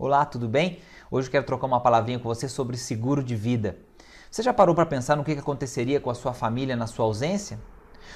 Olá, tudo bem? Hoje eu quero trocar uma palavrinha com você sobre seguro de vida. Você já parou para pensar no que aconteceria com a sua família na sua ausência?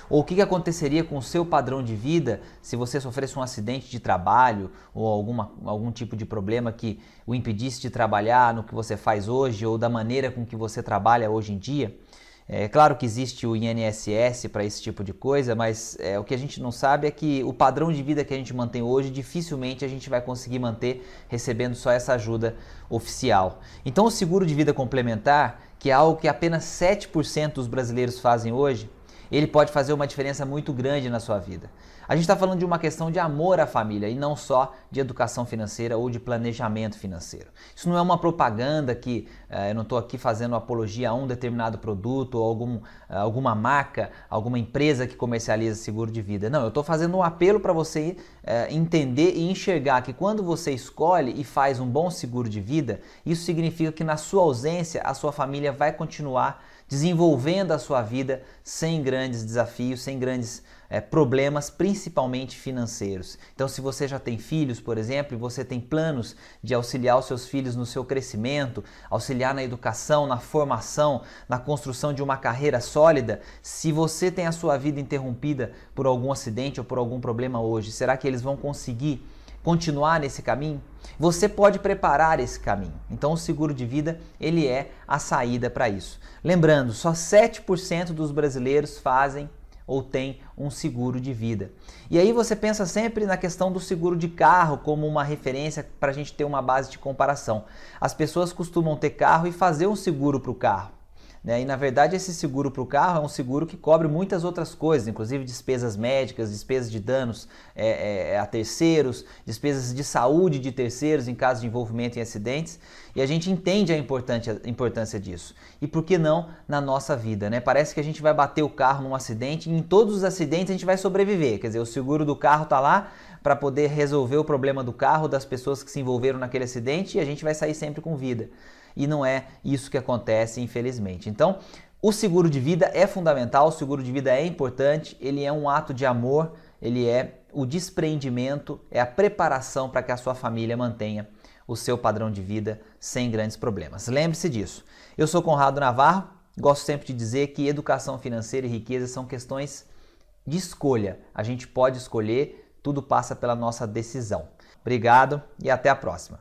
Ou o que aconteceria com o seu padrão de vida se você sofresse um acidente de trabalho ou alguma, algum tipo de problema que o impedisse de trabalhar no que você faz hoje ou da maneira com que você trabalha hoje em dia? É claro que existe o INSS para esse tipo de coisa, mas é, o que a gente não sabe é que o padrão de vida que a gente mantém hoje, dificilmente a gente vai conseguir manter recebendo só essa ajuda oficial. Então, o seguro de vida complementar, que é algo que apenas 7% dos brasileiros fazem hoje, ele pode fazer uma diferença muito grande na sua vida. A gente está falando de uma questão de amor à família e não só de educação financeira ou de planejamento financeiro. Isso não é uma propaganda que eh, eu não estou aqui fazendo apologia a um determinado produto ou algum, eh, alguma marca, alguma empresa que comercializa seguro de vida. Não, eu estou fazendo um apelo para você eh, entender e enxergar que quando você escolhe e faz um bom seguro de vida, isso significa que na sua ausência a sua família vai continuar desenvolvendo a sua vida sem grandes desafios, sem grandes é, problemas, principalmente financeiros. Então, se você já tem filhos, por exemplo, e você tem planos de auxiliar os seus filhos no seu crescimento, auxiliar na educação, na formação, na construção de uma carreira sólida, se você tem a sua vida interrompida por algum acidente ou por algum problema hoje, será que eles vão conseguir? Continuar nesse caminho, você pode preparar esse caminho. Então o seguro de vida, ele é a saída para isso. Lembrando, só 7% dos brasileiros fazem ou têm um seguro de vida. E aí você pensa sempre na questão do seguro de carro como uma referência para a gente ter uma base de comparação. As pessoas costumam ter carro e fazer um seguro para o carro. Né? E na verdade, esse seguro para o carro é um seguro que cobre muitas outras coisas, inclusive despesas médicas, despesas de danos é, é, é, a terceiros, despesas de saúde de terceiros em caso de envolvimento em acidentes. E a gente entende a importância disso. E por que não na nossa vida? Né? Parece que a gente vai bater o carro num acidente e em todos os acidentes a gente vai sobreviver. Quer dizer, o seguro do carro está lá para poder resolver o problema do carro, das pessoas que se envolveram naquele acidente e a gente vai sair sempre com vida e não é isso que acontece, infelizmente. Então, o seguro de vida é fundamental, o seguro de vida é importante, ele é um ato de amor, ele é o despreendimento, é a preparação para que a sua família mantenha o seu padrão de vida sem grandes problemas. Lembre-se disso. Eu sou Conrado Navarro, gosto sempre de dizer que educação financeira e riqueza são questões de escolha. A gente pode escolher, tudo passa pela nossa decisão. Obrigado e até a próxima.